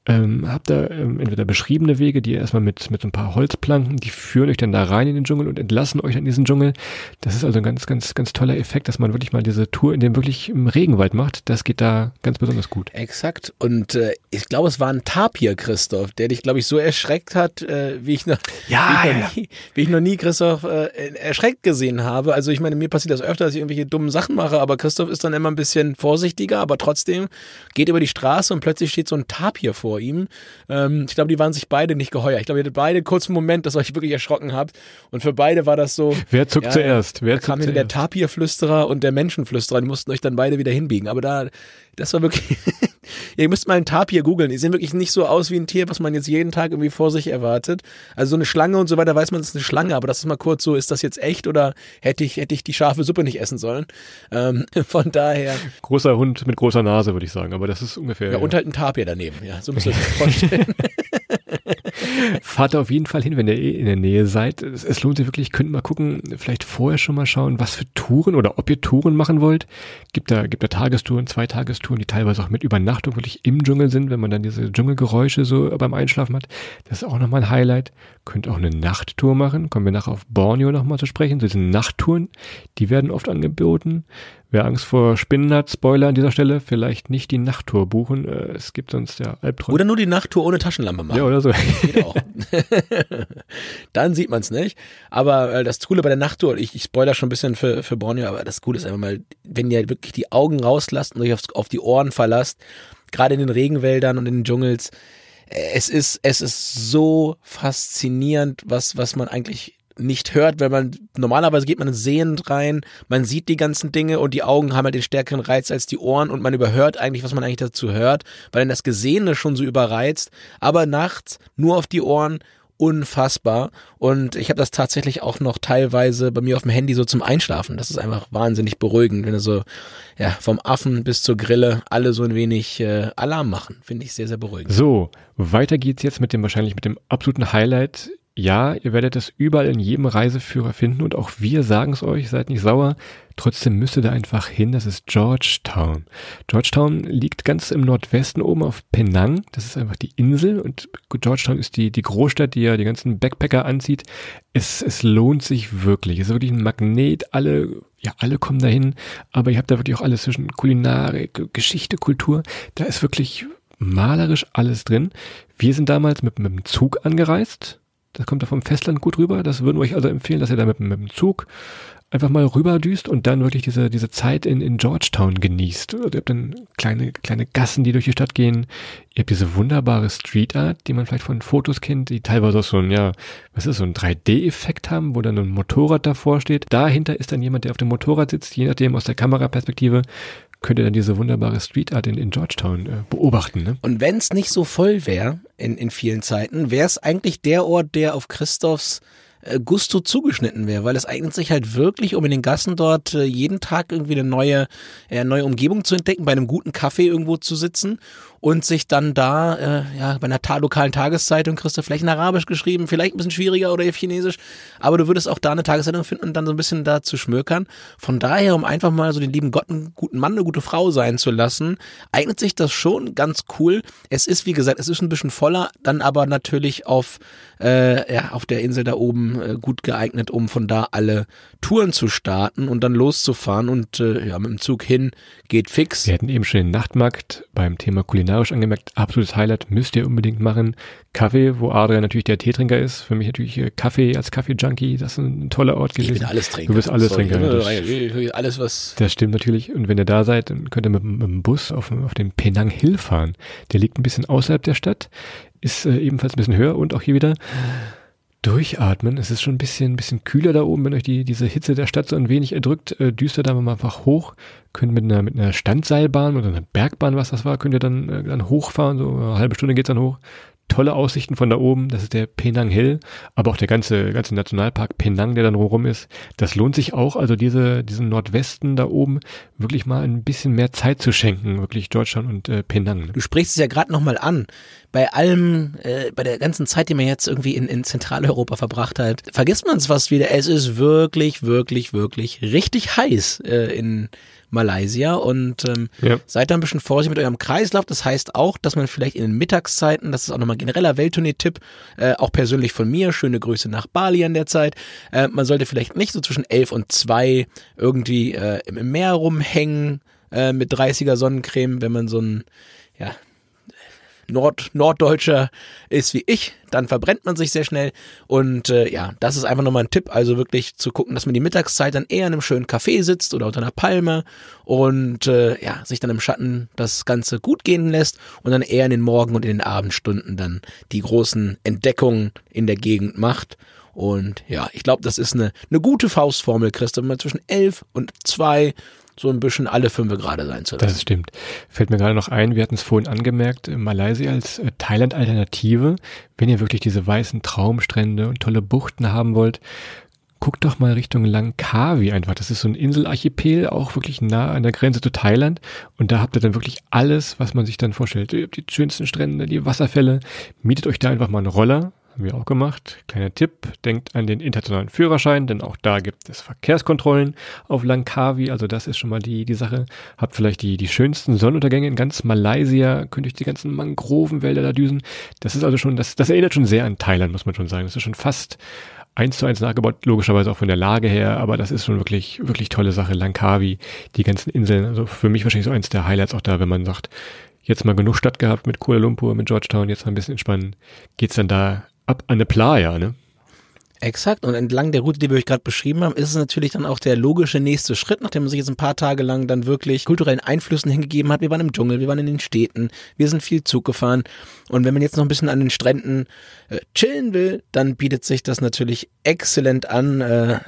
Speaker 3: Ähm, habt da ähm, entweder beschriebene Wege, die ihr erstmal mit, mit so ein paar Holzplanken, die führen euch dann da rein in den Dschungel und entlassen euch an diesen Dschungel. Das ist also ein ganz, ganz, ganz toller Effekt, dass man wirklich mal diese Tour in dem wirklich im Regenwald macht. Das geht da ganz besonders gut.
Speaker 2: Exakt. Und äh, ich glaube, es war ein Tapir, Christoph, der dich, glaube ich, so erschreckt hat, äh, wie ich noch,
Speaker 3: ja,
Speaker 2: wie, ich noch nie, wie ich noch nie Christoph äh, erschreckt gesehen habe. Also ich meine, mir passiert das öfter, dass ich irgendwelche dummen Sachen mache, aber Christoph ist dann immer ein bisschen vorsichtiger, aber trotzdem geht über die Straße und plötzlich steht so ein Tapir vor vor ihm. Ähm, ich glaube, die waren sich beide nicht geheuer. Ich glaube, ihr hattet beide kurz einen Moment, dass ihr euch wirklich erschrocken habt. Und für beide war das so.
Speaker 3: Wer zuckt
Speaker 2: ja,
Speaker 3: zuerst? Wer
Speaker 2: da kam zuerst? der Tapirflüsterer und der Menschenflüsterer. Die mussten euch dann beide wieder hinbiegen. Aber da, das war wirklich. [laughs] ihr müsst mal einen Tapir googeln. Die sehen wirklich nicht so aus wie ein Tier, was man jetzt jeden Tag irgendwie vor sich erwartet. Also so eine Schlange und so weiter weiß man, das ist eine Schlange. Aber das ist mal kurz so, ist das jetzt echt oder hätte ich, hätte ich die scharfe Suppe nicht essen sollen? Ähm, [laughs] von daher.
Speaker 3: Großer Hund mit großer Nase, würde ich sagen. Aber das ist ungefähr.
Speaker 2: Ja, ja. und halt ein Tapir daneben. Ja, so muss man sich vorstellen. [laughs]
Speaker 3: Fahrt auf jeden Fall hin, wenn ihr eh in der Nähe seid. Es, es, lohnt sich wirklich, könnt mal gucken, vielleicht vorher schon mal schauen, was für Touren oder ob ihr Touren machen wollt. Gibt da, gibt da Tagestouren, Zweitagestouren, die teilweise auch mit Übernachtung wirklich im Dschungel sind, wenn man dann diese Dschungelgeräusche so beim Einschlafen hat. Das ist auch nochmal ein Highlight. Könnt auch eine Nachttour machen. Kommen wir nachher auf Borneo nochmal zu sprechen. So diese Nachttouren, die werden oft angeboten. Wer Angst vor Spinnen hat, Spoiler an dieser Stelle, vielleicht nicht die Nachttour buchen. Äh, es gibt sonst ja Albträume.
Speaker 2: Oder nur die Nachttour ohne Taschenlampe machen.
Speaker 3: Ja, oder so.
Speaker 2: Geht auch. [laughs] Dann sieht man es nicht. Aber äh, das Coole bei der Nachttour, ich, ich spoiler schon ein bisschen für, für Borneo, aber das Coole ist einfach mal, wenn ihr wirklich die Augen rauslasst und euch auf, auf die Ohren verlasst, gerade in den Regenwäldern und in den Dschungels, äh, es ist, es ist so faszinierend, was, was man eigentlich nicht hört, wenn man normalerweise geht man sehend rein, man sieht die ganzen Dinge und die Augen haben halt den stärkeren Reiz als die Ohren und man überhört eigentlich, was man eigentlich dazu hört, weil dann das Gesehene schon so überreizt, aber nachts nur auf die Ohren unfassbar und ich habe das tatsächlich auch noch teilweise bei mir auf dem Handy so zum Einschlafen. Das ist einfach wahnsinnig beruhigend, wenn so ja vom Affen bis zur Grille alle so ein wenig äh, Alarm machen, finde ich sehr sehr beruhigend.
Speaker 3: So, weiter geht's jetzt mit dem wahrscheinlich mit dem absoluten Highlight ja, ihr werdet es überall in jedem Reiseführer finden und auch wir sagen es euch, seid nicht sauer. Trotzdem müsst ihr da einfach hin, das ist Georgetown. Georgetown liegt ganz im Nordwesten oben auf Penang, das ist einfach die Insel und Georgetown ist die, die Großstadt, die ja die ganzen Backpacker anzieht. Es, es lohnt sich wirklich, es ist wirklich ein Magnet, alle, ja, alle kommen dahin, aber ihr habt da wirklich auch alles zwischen Kulinarik, Geschichte, Kultur, da ist wirklich malerisch alles drin. Wir sind damals mit, mit dem Zug angereist. Das kommt da vom Festland gut rüber. Das würden wir euch also empfehlen, dass ihr da mit, mit dem Zug einfach mal rüberdüst und dann wirklich diese, diese Zeit in, in Georgetown genießt. Also ihr habt dann kleine, kleine Gassen, die durch die Stadt gehen. Ihr habt diese wunderbare Street Art, die man vielleicht von Fotos kennt, die teilweise auch so ein, ja, was ist so ein 3D-Effekt haben, wo dann ein Motorrad davor steht. Dahinter ist dann jemand, der auf dem Motorrad sitzt, je nachdem aus der Kameraperspektive könnt ihr dann diese wunderbare Street Art in, in Georgetown äh, beobachten. Ne?
Speaker 2: Und wenn es nicht so voll wäre in, in vielen Zeiten, wäre es eigentlich der Ort, der auf Christophs äh, Gusto zugeschnitten wäre, weil es eignet sich halt wirklich, um in den Gassen dort äh, jeden Tag irgendwie eine neue, äh, neue Umgebung zu entdecken, bei einem guten Kaffee irgendwo zu sitzen und sich dann da, äh, ja, bei einer ta lokalen Tageszeitung kriegst du vielleicht in Arabisch geschrieben, vielleicht ein bisschen schwieriger oder Chinesisch, aber du würdest auch da eine Tageszeitung finden und dann so ein bisschen da zu schmökern. Von daher, um einfach mal so den lieben Gott einen guten Mann, eine gute Frau sein zu lassen, eignet sich das schon ganz cool. Es ist, wie gesagt, es ist ein bisschen voller, dann aber natürlich auf, äh, ja, auf der Insel da oben äh, gut geeignet, um von da alle Touren zu starten und dann loszufahren und äh, ja, mit dem Zug hin geht fix.
Speaker 3: Wir hatten eben schon den Nachtmarkt beim Thema Kulinar kulinarisch angemerkt, absolutes Highlight, müsst ihr unbedingt machen. Kaffee, wo Adrian natürlich der Teetrinker ist. Für mich natürlich äh, Kaffee als Kaffee-Junkie, das ist ein toller Ort gewesen.
Speaker 2: Ich bin alles Trinker.
Speaker 3: Du bist alles Sorry, Trinker.
Speaker 2: Das, alles, was...
Speaker 3: Das stimmt natürlich. Und wenn ihr da seid, dann könnt ihr mit, mit dem Bus auf, auf den Penang Hill fahren. Der liegt ein bisschen außerhalb der Stadt, ist äh, ebenfalls ein bisschen höher und auch hier wieder durchatmen. Es ist schon ein bisschen, ein bisschen kühler da oben, wenn euch die, diese Hitze der Stadt so ein wenig erdrückt. Äh, düstert da mal einfach hoch. Könnt mit einer, mit einer Standseilbahn oder einer Bergbahn, was das war, könnt ihr dann, äh, dann hochfahren. So eine halbe Stunde geht's dann hoch tolle Aussichten von da oben. Das ist der Penang Hill, aber auch der ganze, ganze Nationalpark Penang, der dann rum ist. Das lohnt sich auch, also diese, diesen Nordwesten da oben wirklich mal ein bisschen mehr Zeit zu schenken, wirklich Deutschland und äh, Penang.
Speaker 2: Du sprichst es ja gerade nochmal an. Bei allem, äh, bei der ganzen Zeit, die man jetzt irgendwie in, in Zentraleuropa verbracht hat, vergisst man es fast wieder. Es ist wirklich, wirklich, wirklich richtig heiß äh, in Malaysia und ähm, ja. seid da ein bisschen vorsichtig mit eurem Kreislauf. Das heißt auch, dass man vielleicht in den Mittagszeiten, das ist auch nochmal genereller Welttournee-Tipp, äh, auch persönlich von mir, schöne Grüße nach Bali an der Zeit, äh, man sollte vielleicht nicht so zwischen elf und zwei irgendwie äh, im Meer rumhängen äh, mit 30er Sonnencreme, wenn man so ein ja, Nord Norddeutscher ist wie ich, dann verbrennt man sich sehr schnell. Und äh, ja, das ist einfach nochmal ein Tipp, also wirklich zu gucken, dass man die Mittagszeit dann eher in einem schönen Café sitzt oder unter einer Palme und äh, ja, sich dann im Schatten das Ganze gut gehen lässt und dann eher in den Morgen- und in den Abendstunden dann die großen Entdeckungen in der Gegend macht. Und ja, ich glaube, das ist eine, eine gute Faustformel, Christoph, mal zwischen elf und zwei so ein bisschen alle fünf gerade sein zu lassen.
Speaker 3: Das stimmt. Fällt mir gerade noch ein, wir hatten es vorhin angemerkt, Malaysia als äh, Thailand-Alternative, wenn ihr wirklich diese weißen Traumstrände und tolle Buchten haben wollt, guckt doch mal Richtung Langkawi einfach. Das ist so ein Inselarchipel, auch wirklich nah an der Grenze zu Thailand. Und da habt ihr dann wirklich alles, was man sich dann vorstellt. Ihr habt die schönsten Strände, die Wasserfälle. Mietet euch da einfach mal einen Roller, haben wir auch gemacht. Kleiner Tipp, denkt an den internationalen Führerschein, denn auch da gibt es Verkehrskontrollen auf Langkawi. Also das ist schon mal die, die Sache. Habt vielleicht die, die schönsten Sonnenuntergänge in ganz Malaysia, könnt euch die ganzen Mangrovenwälder da düsen. Das ist also schon, das, das erinnert schon sehr an Thailand, muss man schon sagen. Das ist schon fast eins zu eins nachgebaut, logischerweise auch von der Lage her, aber das ist schon wirklich, wirklich tolle Sache. Langkawi, die ganzen Inseln, also für mich wahrscheinlich so eins der Highlights auch da, wenn man sagt, jetzt mal genug Stadt gehabt mit Kuala Lumpur, mit Georgetown, jetzt mal ein bisschen entspannen, geht's dann da ab eine Playa, ne?
Speaker 2: Exakt. Und entlang der Route, die wir euch gerade beschrieben haben, ist es natürlich dann auch der logische nächste Schritt, nachdem man sich jetzt ein paar Tage lang dann wirklich kulturellen Einflüssen hingegeben hat. Wir waren im Dschungel, wir waren in den Städten, wir sind viel Zug gefahren. Und wenn man jetzt noch ein bisschen an den Stränden äh, chillen will, dann bietet sich das natürlich exzellent an, äh,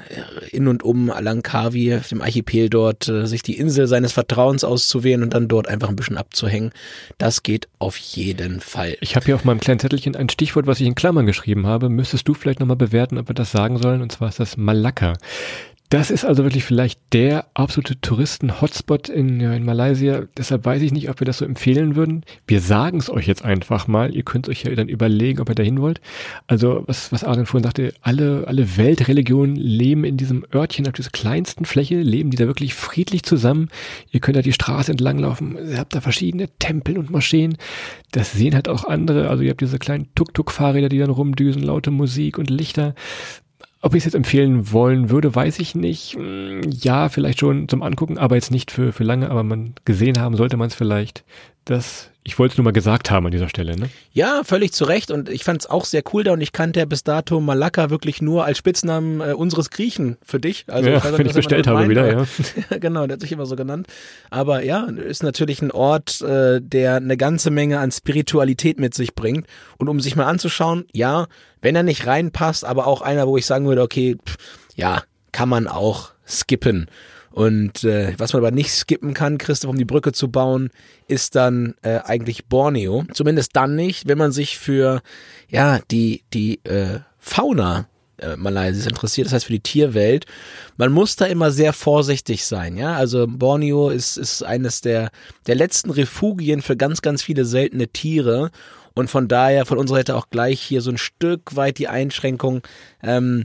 Speaker 2: in und um Langkawi, dem Archipel dort, äh, sich die Insel seines Vertrauens auszuwählen und dann dort einfach ein bisschen abzuhängen. Das geht auf jeden Fall.
Speaker 3: Ich habe hier auf meinem kleinen Zettelchen ein Stichwort, was ich in Klammern geschrieben habe. Müsstest du vielleicht nochmal bewerten, ob wir das sagen sollen? Und zwar ist das Malakka. Das ist also wirklich vielleicht der absolute Touristen-Hotspot in, in Malaysia. Deshalb weiß ich nicht, ob wir das so empfehlen würden. Wir sagen es euch jetzt einfach mal. Ihr könnt euch ja dann überlegen, ob ihr dahin wollt. Also, was, was Adrian vorhin sagte, alle, alle Weltreligionen leben in diesem Örtchen auf dieser kleinsten Fläche, leben die da wirklich friedlich zusammen. Ihr könnt da die Straße entlang laufen. Ihr habt da verschiedene Tempel und Moscheen. Das sehen halt auch andere. Also, ihr habt diese kleinen Tuk-Tuk-Fahrräder, die dann rumdüsen, laute Musik und Lichter. Ob ich es jetzt empfehlen wollen würde, weiß ich nicht. Hm, ja, vielleicht schon zum Angucken, aber jetzt nicht für, für lange, aber man gesehen haben sollte man es vielleicht. das ich wollte es nur mal gesagt haben an dieser Stelle, ne?
Speaker 2: Ja, völlig zu Recht. Und ich fand es auch sehr cool da und ich kannte ja bis dato Malakka wirklich nur als Spitznamen äh, unseres Griechen für dich.
Speaker 3: Also ja, wenn ich bestellt habe wieder, ja. [laughs]
Speaker 2: genau, der hat sich immer so genannt. Aber ja, ist natürlich ein Ort, äh, der eine ganze Menge an Spiritualität mit sich bringt. Und um sich mal anzuschauen, ja, wenn er nicht reinpasst, aber auch einer, wo ich sagen würde, okay, pff, ja, kann man auch skippen. Und äh, was man aber nicht skippen kann, Christoph, um die Brücke zu bauen, ist dann äh, eigentlich Borneo. Zumindest dann nicht, wenn man sich für ja die die äh, Fauna äh, Malaysias interessiert, das heißt für die Tierwelt. Man muss da immer sehr vorsichtig sein, ja. Also Borneo ist ist eines der der letzten Refugien für ganz ganz viele seltene Tiere und von daher von unserer Seite auch gleich hier so ein Stück weit die Einschränkung. Ähm,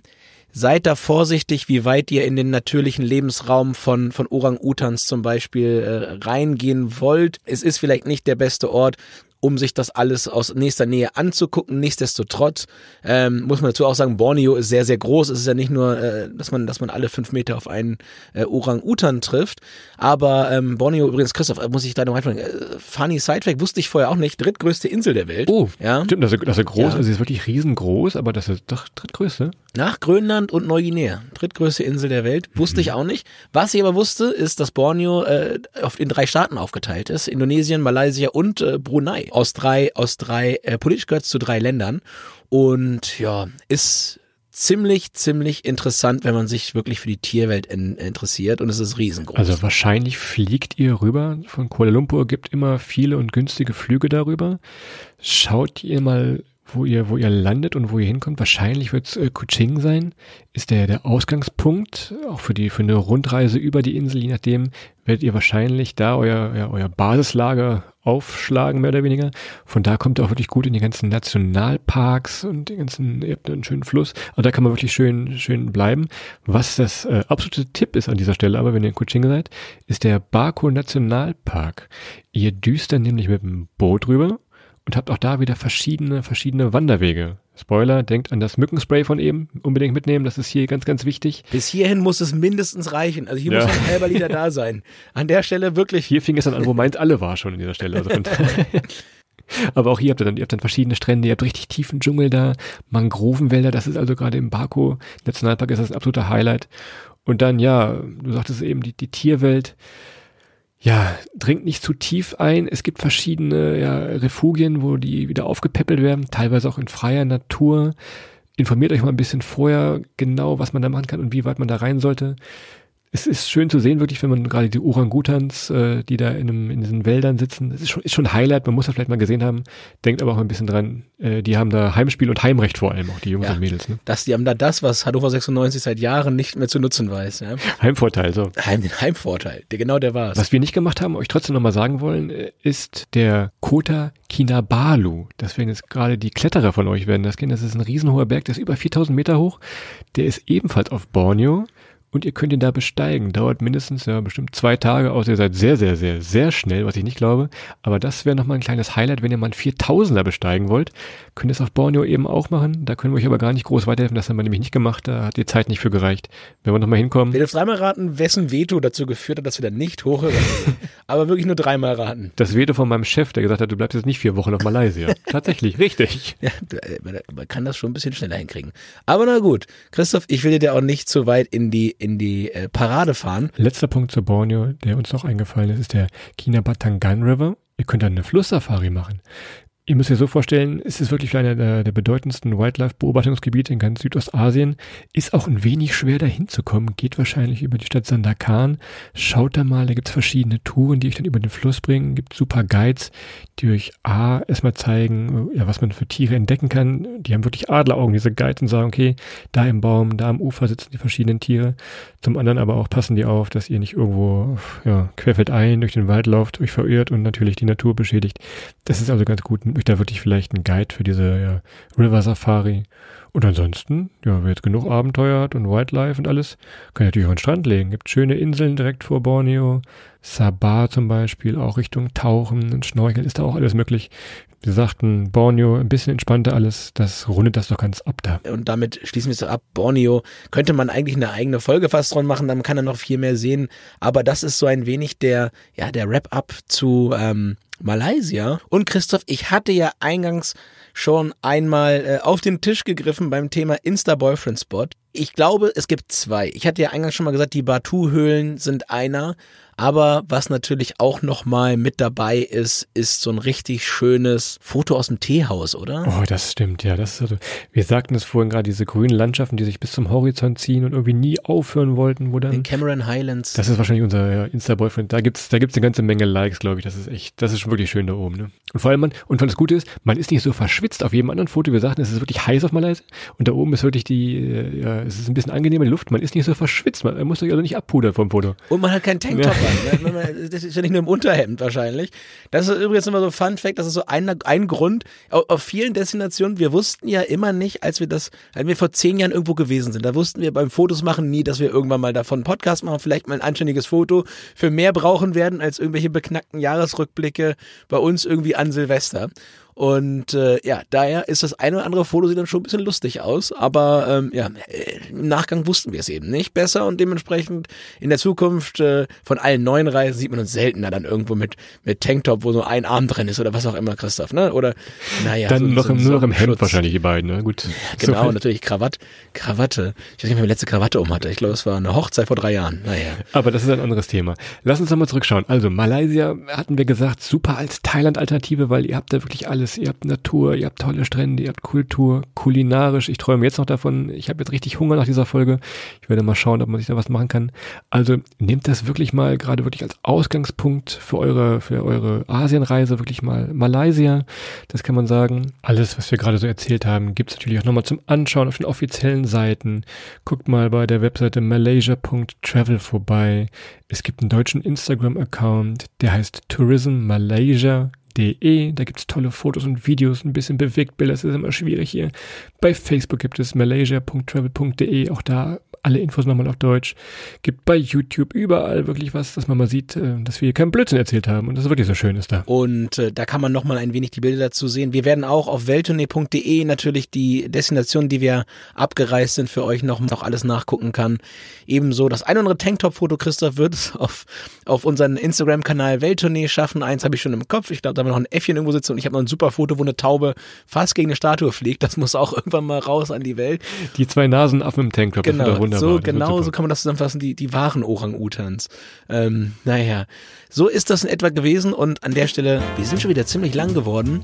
Speaker 2: seid da vorsichtig, wie weit ihr in den natürlichen Lebensraum von, von Orang-Utans zum Beispiel äh, reingehen wollt. Es ist vielleicht nicht der beste Ort, um sich das alles aus nächster Nähe anzugucken. Nichtsdestotrotz ähm, muss man dazu auch sagen, Borneo ist sehr, sehr groß. Es ist ja nicht nur, äh, dass man, dass man alle fünf Meter auf einen äh, Orang-Utan trifft. Aber ähm, Borneo, übrigens, Christoph, muss ich da noch reinfragen, äh, funny Sidefact, wusste ich vorher auch nicht, drittgrößte Insel der Welt.
Speaker 3: Oh, ja. stimmt, das ist, das ist groß, ja. also sie ist wirklich riesengroß, aber das ist doch drittgrößte.
Speaker 2: Nach Grönland und Neuguinea, drittgrößte Insel der Welt, wusste mhm. ich auch nicht. Was ich aber wusste, ist, dass Borneo äh, in drei Staaten aufgeteilt ist, Indonesien, Malaysia und äh, Brunei aus drei, aus drei, äh, politisch gehört zu drei Ländern. Und ja, ist ziemlich, ziemlich interessant, wenn man sich wirklich für die Tierwelt in, interessiert und es ist riesengroß.
Speaker 3: Also wahrscheinlich fliegt ihr rüber. Von Kuala Lumpur gibt immer viele und günstige Flüge darüber. Schaut ihr mal wo ihr, wo ihr landet und wo ihr hinkommt. Wahrscheinlich wird es äh, Kuching sein, ist der, der Ausgangspunkt, auch für die, für eine Rundreise über die Insel, je nachdem, werdet ihr wahrscheinlich da euer, ja, euer Basislager aufschlagen, mehr oder weniger. Von da kommt ihr auch wirklich gut in die ganzen Nationalparks und den ganzen, ihr habt einen schönen Fluss. Also da kann man wirklich schön, schön bleiben. Was das äh, absolute Tipp ist an dieser Stelle, aber wenn ihr in Kuching seid, ist der Bako Nationalpark. Ihr düst dann nämlich mit dem Boot rüber und habt auch da wieder verschiedene, verschiedene Wanderwege. Spoiler, denkt an das Mückenspray von eben, unbedingt mitnehmen, das ist hier ganz, ganz wichtig.
Speaker 2: Bis hierhin muss es mindestens reichen. Also hier ja. muss ein halber Liter da sein. An der Stelle wirklich.
Speaker 3: Hier fing es dann an, wo meins alle war schon an dieser Stelle. Also [laughs] Aber auch hier habt ihr dann, ihr habt dann verschiedene Strände, ihr habt richtig tiefen Dschungel da, Mangrovenwälder, das ist also gerade im Bako Nationalpark ist das ein absoluter Highlight. Und dann, ja, du sagtest eben, die, die Tierwelt, ja, dringt nicht zu tief ein. Es gibt verschiedene ja, Refugien, wo die wieder aufgepäppelt werden, teilweise auch in freier Natur. Informiert euch mal ein bisschen vorher genau, was man da machen kann und wie weit man da rein sollte es ist schön zu sehen, wirklich, wenn man gerade die Orangutans, äh, die da in, einem, in diesen Wäldern sitzen, das ist schon, ist schon ein Highlight, man muss das vielleicht mal gesehen haben, denkt aber auch ein bisschen dran, äh, die haben da Heimspiel und Heimrecht vor allem, auch die Jungs ja, und Mädels. Ne?
Speaker 2: Das, die haben da das, was Hannover 96 seit Jahren nicht mehr zu nutzen weiß. Ja?
Speaker 3: Heimvorteil, so.
Speaker 2: Heim, den Heimvorteil, der, genau der war's.
Speaker 3: Was wir nicht gemacht haben, euch trotzdem nochmal sagen wollen, äh, ist der Kota Kinabalu. Das werden jetzt gerade die Kletterer von euch werden das kennen. Das ist ein riesenhoher Berg, der ist über 4000 Meter hoch. Der ist ebenfalls auf Borneo und ihr könnt ihn da besteigen. Dauert mindestens ja bestimmt zwei Tage, außer ihr seid sehr, sehr, sehr, sehr schnell, was ich nicht glaube. Aber das wäre nochmal ein kleines Highlight, wenn ihr mal einen 4000er besteigen wollt. Könnt ihr es auf Borneo eben auch machen. Da können wir euch aber gar nicht groß weiterhelfen. Das haben wir nämlich nicht gemacht. Da hat die Zeit nicht für gereicht. Wenn wir nochmal hinkommen.
Speaker 2: Wir dürfen dreimal raten, wessen Veto dazu geführt hat, dass wir da nicht sind. [laughs] aber wirklich nur dreimal raten.
Speaker 3: Das Veto von meinem Chef, der gesagt hat, du bleibst jetzt nicht vier Wochen auf Malaysia. [laughs] Tatsächlich, richtig.
Speaker 2: Ja, äh, man kann das schon ein bisschen schneller hinkriegen. Aber na gut. Christoph, ich will dir auch nicht zu weit in die in die äh, Parade fahren.
Speaker 3: Letzter Punkt zu Borneo, der uns noch eingefallen ist, ist der Kinabatangan River. Ihr könnt da eine Flusssafari machen. Ihr müsst euch so vorstellen, es ist wirklich einer der, der bedeutendsten Wildlife-Beobachtungsgebiete in ganz Südostasien. Ist auch ein wenig schwer dahin zu kommen. Geht wahrscheinlich über die Stadt Sandakan. Schaut da mal, da gibt's verschiedene Touren, die euch dann über den Fluss bringen. Gibt super Guides, euch A, erstmal zeigen, ja, was man für Tiere entdecken kann. Die haben wirklich Adleraugen, diese Guides, und sagen, okay, da im Baum, da am Ufer sitzen die verschiedenen Tiere. Zum anderen aber auch passen die auf, dass ihr nicht irgendwo, ja, querfeldein durch den Wald lauft, euch verirrt und natürlich die Natur beschädigt. Das ist also ganz gut euch da wirklich vielleicht einen Guide für diese ja, River Safari. Und ansonsten, ja, wer jetzt genug Abenteuer hat und Wildlife und alles, kann natürlich auch an den Strand legen. Gibt schöne Inseln direkt vor Borneo. Sabah zum Beispiel, auch Richtung Tauchen und Schnorcheln ist da auch alles möglich. Wir sagten, Borneo, ein bisschen entspannter alles, das rundet das doch ganz ab da.
Speaker 2: Und damit schließen wir es ab. Borneo könnte man eigentlich eine eigene Folge fast dran machen, dann kann er noch viel mehr sehen. Aber das ist so ein wenig der, ja, der Wrap-up zu ähm, Malaysia. Und Christoph, ich hatte ja eingangs schon einmal äh, auf den Tisch gegriffen beim Thema Insta-Boyfriend-Spot. Ich glaube, es gibt zwei. Ich hatte ja eingangs schon mal gesagt, die Batu-Höhlen sind einer. Aber was natürlich auch nochmal mit dabei ist, ist so ein richtig schönes Foto aus dem Teehaus, oder?
Speaker 3: Oh, das stimmt, ja. Das ist also, wir sagten es vorhin gerade, diese grünen Landschaften, die sich bis zum Horizont ziehen und irgendwie nie aufhören wollten, wo dann.
Speaker 2: In Cameron Highlands.
Speaker 3: Das ist wahrscheinlich unser ja, Insta-Boyfriend. Da gibt's, da gibt's eine ganze Menge Likes, glaube ich. Das ist echt, das ist schon wirklich schön da oben, ne? Und vor allem, man, und das Gute ist, man ist nicht so verschwitzt auf jedem anderen Foto. Wir sagten, es ist wirklich heiß auf Malaysia. Und da oben ist wirklich die, äh, ja, es ist ein bisschen angenehmer die Luft. Man ist nicht so verschwitzt. Man, man muss sich also nicht abpudern vom Foto.
Speaker 2: Und man hat keinen Tanktop an. Ne? Das ist ja nicht nur im Unterhemd wahrscheinlich. Das ist übrigens immer so Fun Fact. Das ist so ein, ein Grund. Auf, auf vielen Destinationen, wir wussten ja immer nicht, als wir das, als wir vor zehn Jahren irgendwo gewesen sind, da wussten wir beim Fotos machen nie, dass wir irgendwann mal davon einen Podcast machen, vielleicht mal ein anständiges Foto für mehr brauchen werden als irgendwelche beknackten Jahresrückblicke bei uns irgendwie an Silvester. Und äh, ja, daher ist das eine oder andere Foto sieht dann schon ein bisschen lustig aus, aber ähm, ja, im Nachgang wussten wir es eben nicht besser und dementsprechend in der Zukunft äh, von allen neuen Reisen sieht man uns seltener dann irgendwo mit mit Tanktop, wo so ein Arm drin ist oder was auch immer, Christoph, ne? Oder naja,
Speaker 3: dann
Speaker 2: so,
Speaker 3: noch,
Speaker 2: so,
Speaker 3: nur noch im Hemd wahrscheinlich die beiden, ne? Gut.
Speaker 2: Genau,
Speaker 3: So.
Speaker 2: natürlich Krawatte, Krawatte. Ich weiß nicht, ob ich meine letzte Krawatte um hatte. Ich glaube, es war eine Hochzeit vor drei Jahren. Naja.
Speaker 3: Aber das ist ein anderes Thema. Lass uns nochmal zurückschauen. Also Malaysia hatten wir gesagt, super als Thailand-Alternative, weil ihr habt da wirklich alles. Ihr habt Natur, ihr habt tolle Strände, ihr habt Kultur, kulinarisch. Ich träume jetzt noch davon. Ich habe jetzt richtig Hunger nach dieser Folge. Ich werde mal schauen, ob man sich da was machen kann. Also nehmt das wirklich mal gerade wirklich als Ausgangspunkt für eure, für eure Asienreise, wirklich mal Malaysia. Das kann man sagen. Alles, was wir gerade so erzählt haben, gibt's natürlich auch nochmal zum Anschauen auf den offiziellen Seiten. Guckt mal bei der Webseite malaysia.travel vorbei. Es gibt einen deutschen Instagram-Account, der heißt Tourism Malaysia. De. Da gibt's tolle Fotos und Videos, ein bisschen Bewegtbilder, das ist immer schwierig hier. Bei Facebook gibt es malaysia.travel.de, auch da alle Infos nochmal auf Deutsch. Gibt bei YouTube überall wirklich was, dass man mal sieht, äh, dass wir hier keinen Blödsinn erzählt haben und das wirklich so schön ist da.
Speaker 2: Und äh, da kann man nochmal ein wenig die Bilder dazu sehen. Wir werden auch auf welttournee.de natürlich die Destinationen, die wir abgereist sind, für euch noch, noch alles nachgucken kann. Ebenso das ein oder andere Tanktop-Foto, Christoph, wird es auf, auf unseren Instagram-Kanal Welttournee schaffen. Eins habe ich schon im Kopf. Ich glaube, da haben wir noch ein Äffchen irgendwo sitzen und ich habe noch ein super Foto, wo eine Taube fast gegen eine Statue fliegt. Das muss auch [laughs] irgendwann mal raus an die Welt.
Speaker 3: Die zwei Nasenaffen im Tanktop,
Speaker 2: Genau,
Speaker 3: wunderbar.
Speaker 2: so, genau so kann man das zusammenfassen, die, die wahren Orang-Utans. Ähm, naja, so ist das in etwa gewesen und an der Stelle, wir sind schon wieder ziemlich lang geworden,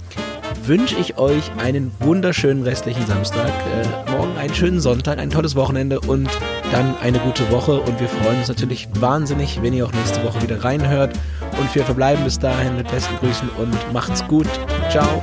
Speaker 2: wünsche ich euch einen wunderschönen restlichen Samstag, äh, morgen einen schönen Sonntag, ein tolles Wochenende und dann eine gute Woche und wir freuen uns natürlich wahnsinnig, wenn ihr auch nächste Woche wieder reinhört und wir verbleiben bis dahin mit besten Grüßen und macht's gut. Ciao.